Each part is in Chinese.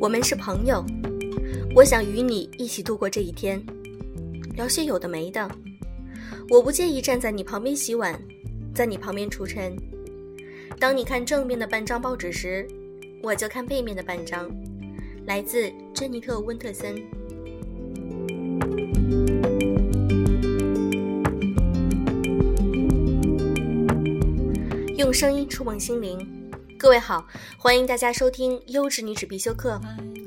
我们是朋友，我想与你一起度过这一天，聊些有的没的。我不介意站在你旁边洗碗，在你旁边除尘。当你看正面的半张报纸时，我就看背面的半张。来自珍妮特·温特森。用声音触碰心灵，各位好，欢迎大家收听《优质女子必修课》，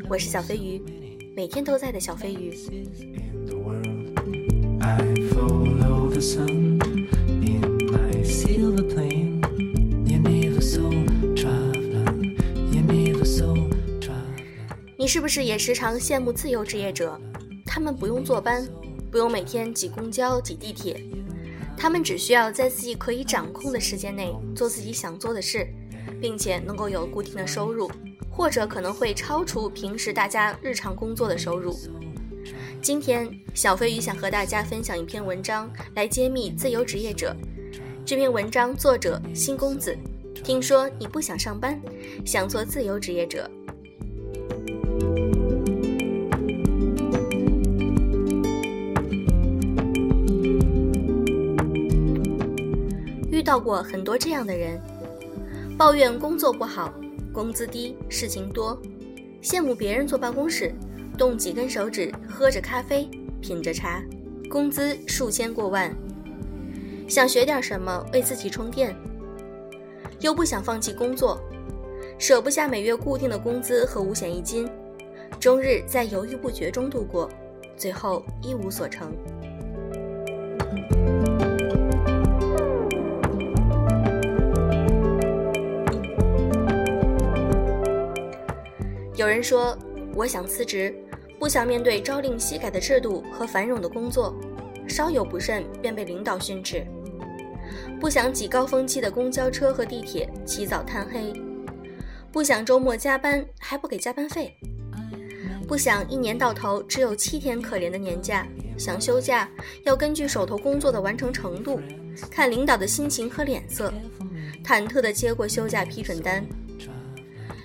我是小飞鱼，每天都在的小飞鱼。你是不是也时常羡慕自由职业者？他们不用坐班，不用每天挤公交、挤地铁，他们只需要在自己可以掌控的时间内做自己想做的事，并且能够有固定的收入，或者可能会超出平时大家日常工作的收入。今天，小飞鱼想和大家分享一篇文章，来揭秘自由职业者。这篇文章作者新公子，听说你不想上班，想做自由职业者。遇到过很多这样的人，抱怨工作不好，工资低，事情多，羡慕别人坐办公室，动几根手指，喝着咖啡，品着茶，工资数千过万，想学点什么为自己充电，又不想放弃工作，舍不下每月固定的工资和五险一金，终日在犹豫不决中度过，最后一无所成。有人说：“我想辞职，不想面对朝令夕改的制度和繁冗的工作，稍有不慎便被领导训斥；不想挤高峰期的公交车和地铁，起早贪黑；不想周末加班还不给加班费；不想一年到头只有七天可怜的年假，想休假要根据手头工作的完成程度，看领导的心情和脸色，忐忑地接过休假批准单。”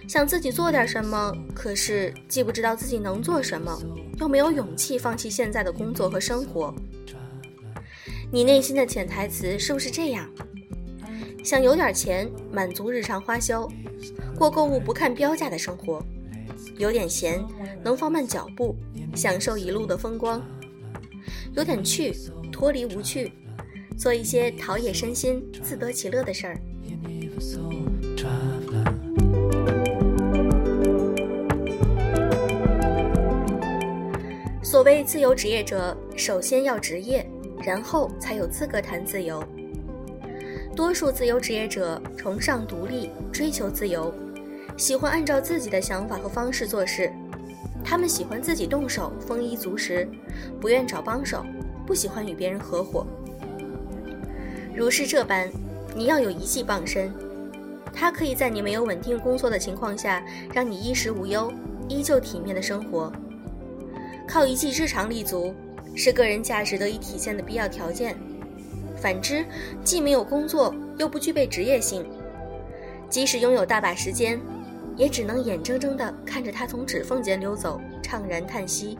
想自己做点什么，可是既不知道自己能做什么，又没有勇气放弃现在的工作和生活。你内心的潜台词是不是这样？想有点钱满足日常花销，过购物不看标价的生活，有点闲能放慢脚步，享受一路的风光，有点趣脱离无趣，做一些陶冶身心、自得其乐的事儿。为自由职业者，首先要职业，然后才有资格谈自由。多数自由职业者崇尚独立，追求自由，喜欢按照自己的想法和方式做事。他们喜欢自己动手，丰衣足食，不愿找帮手，不喜欢与别人合伙。如是这般，你要有一技傍身，它可以在你没有稳定工作的情况下，让你衣食无忧，依旧体面的生活。靠一技之长立足，是个人价值得以体现的必要条件。反之，既没有工作，又不具备职业性，即使拥有大把时间，也只能眼睁睁地看着它从指缝间溜走，怅然叹息。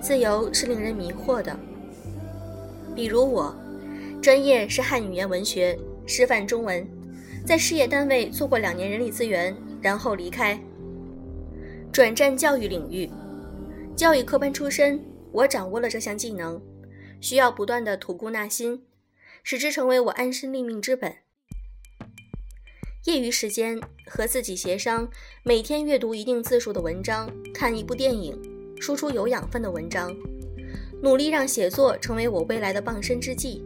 自由是令人迷惑的。比如我，专业是汉语言文学，师范中文，在事业单位做过两年人力资源，然后离开，转战教育领域。教育科班出身，我掌握了这项技能，需要不断的吐故纳新，使之成为我安身立命之本。业余时间和自己协商，每天阅读一定字数的文章，看一部电影，输出有养分的文章，努力让写作成为我未来的傍身之计。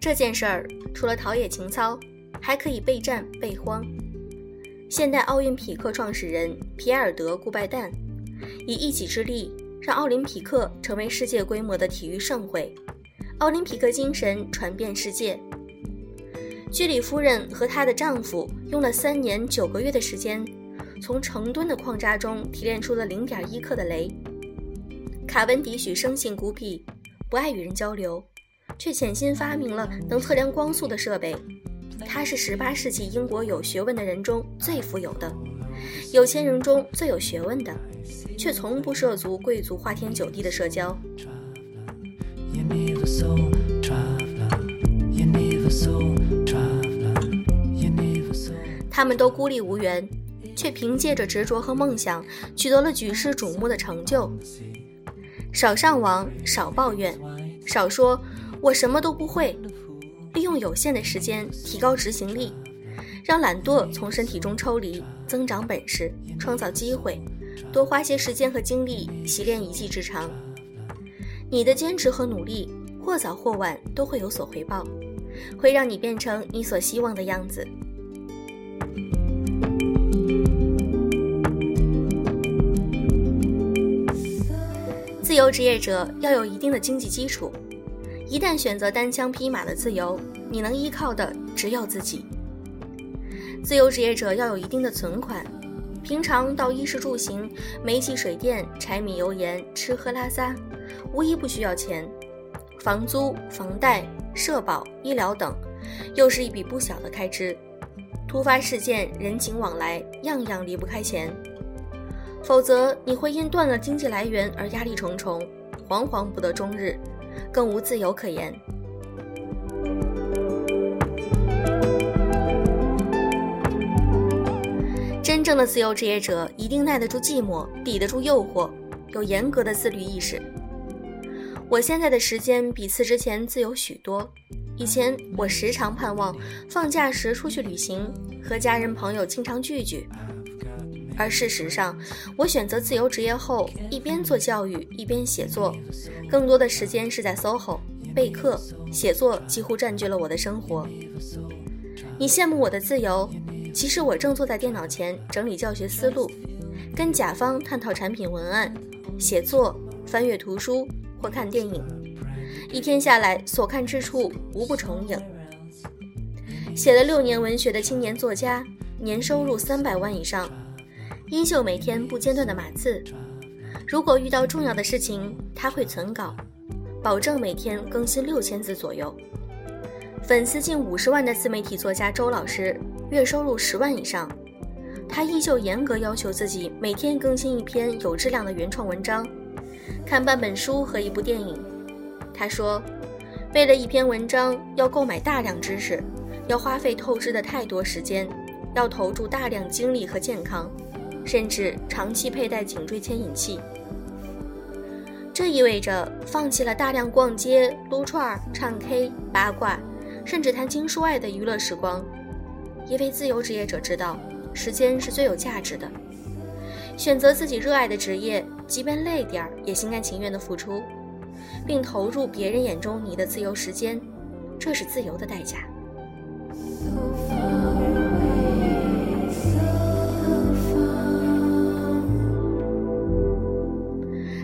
这件事儿除了陶冶情操，还可以备战备荒。现代奥运匹克创始人皮埃尔德·顾拜旦。以一己之力，让奥林匹克成为世界规模的体育盛会，奥林匹克精神传遍世界。居里夫人和她的丈夫用了三年九个月的时间，从成吨的矿渣中提炼出了零点一克的镭。卡文迪许生性孤僻，不爱与人交流，却潜心发明了能测量光速的设备。他是十八世纪英国有学问的人中最富有的。有钱人中最有学问的，却从不涉足贵族花天酒地的社交。他们都孤立无援，却凭借着执着和梦想，取得了举世瞩目的成就。少上网，少抱怨，少说“我什么都不会”，利用有限的时间提高执行力，让懒惰从身体中抽离，增长本事，创造机会，多花些时间和精力习练一技之长。你的坚持和努力，或早或晚都会有所回报，会让你变成你所希望的样子。自由职业者要有一定的经济基础，一旦选择单枪匹马的自由，你能依靠的只有自己。自由职业者要有一定的存款，平常到衣食住行、煤气水电、柴米油盐、吃喝拉撒，无一不需要钱，房租、房贷、社保、医疗等，又是一笔不小的开支。突发事件、人情往来，样样离不开钱。否则，你会因断了经济来源而压力重重，惶惶不得终日，更无自由可言。正的自由职业者一定耐得住寂寞，抵得住诱惑，有严格的自律意识。我现在的时间比辞职前自由许多。以前我时常盼望放假时出去旅行，和家人朋友经常聚聚。而事实上，我选择自由职业后，一边做教育，一边写作，更多的时间是在 SOHO 备课、写作，几乎占据了我的生活。你羡慕我的自由，其实我正坐在电脑前整理教学思路，跟甲方探讨产品文案，写作、翻阅图书或看电影，一天下来所看之处无不重影。写了六年文学的青年作家，年收入三百万以上。依旧每天不间断的码字，如果遇到重要的事情，他会存稿，保证每天更新六千字左右。粉丝近五十万的自媒体作家周老师，月收入十万以上，他依旧严格要求自己每天更新一篇有质量的原创文章，看半本书和一部电影。他说，为了一篇文章要购买大量知识，要花费透支的太多时间，要投注大量精力和健康。甚至长期佩戴颈椎牵引器，这意味着放弃了大量逛街、撸串、唱 K、八卦，甚至谈情说爱的娱乐时光。因为自由职业者知道，时间是最有价值的。选择自己热爱的职业，即便累点儿，也心甘情愿的付出，并投入别人眼中你的自由时间，这是自由的代价。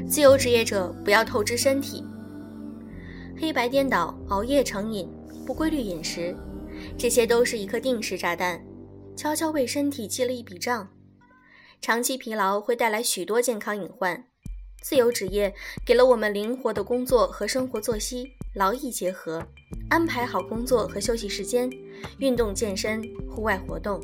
自由职业者不要透支身体，黑白颠倒、熬夜成瘾、不规律饮食，这些都是一颗定时炸弹，悄悄为身体记了一笔账。长期疲劳会带来许多健康隐患。自由职业给了我们灵活的工作和生活作息，劳逸结合，安排好工作和休息时间，运动健身、户外活动。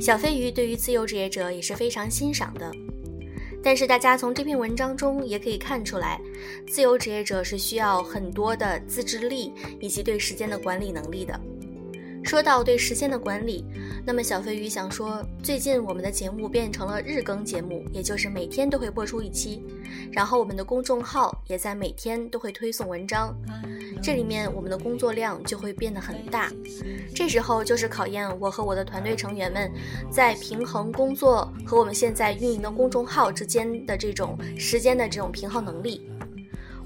小飞鱼对于自由职业者也是非常欣赏的，但是大家从这篇文章中也可以看出来，自由职业者是需要很多的自制力以及对时间的管理能力的。说到对时间的管理，那么小飞鱼想说，最近我们的节目变成了日更节目，也就是每天都会播出一期，然后我们的公众号也在每天都会推送文章。这里面我们的工作量就会变得很大，这时候就是考验我和我的团队成员们在平衡工作和我们现在运营的公众号之间的这种时间的这种平衡能力。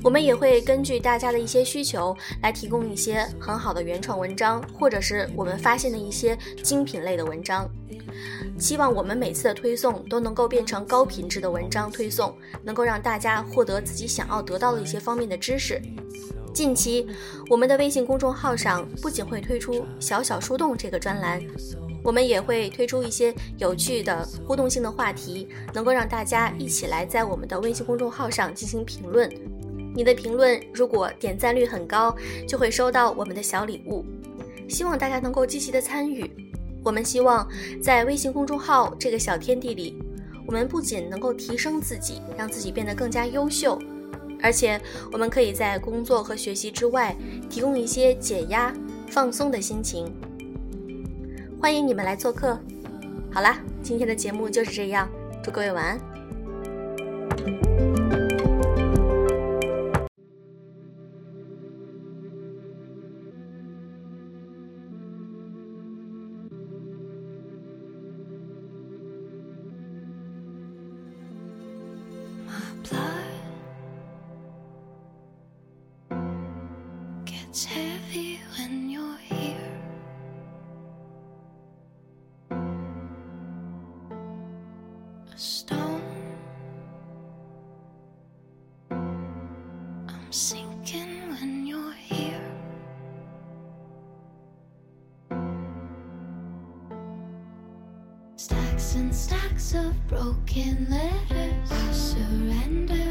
我们也会根据大家的一些需求来提供一些很好的原创文章，或者是我们发现的一些精品类的文章。希望我们每次的推送都能够变成高品质的文章推送，能够让大家获得自己想要得到的一些方面的知识。近期，我们的微信公众号上不仅会推出“小小树洞”这个专栏，我们也会推出一些有趣的互动性的话题，能够让大家一起来在我们的微信公众号上进行评论。你的评论如果点赞率很高，就会收到我们的小礼物。希望大家能够积极的参与。我们希望在微信公众号这个小天地里，我们不仅能够提升自己，让自己变得更加优秀，而且我们可以在工作和学习之外，提供一些解压、放松的心情。欢迎你们来做客。好啦，今天的节目就是这样，祝各位晚安。It's heavy when you're here. A stone. I'm sinking when you're here. Stacks and stacks of broken letters. I surrender.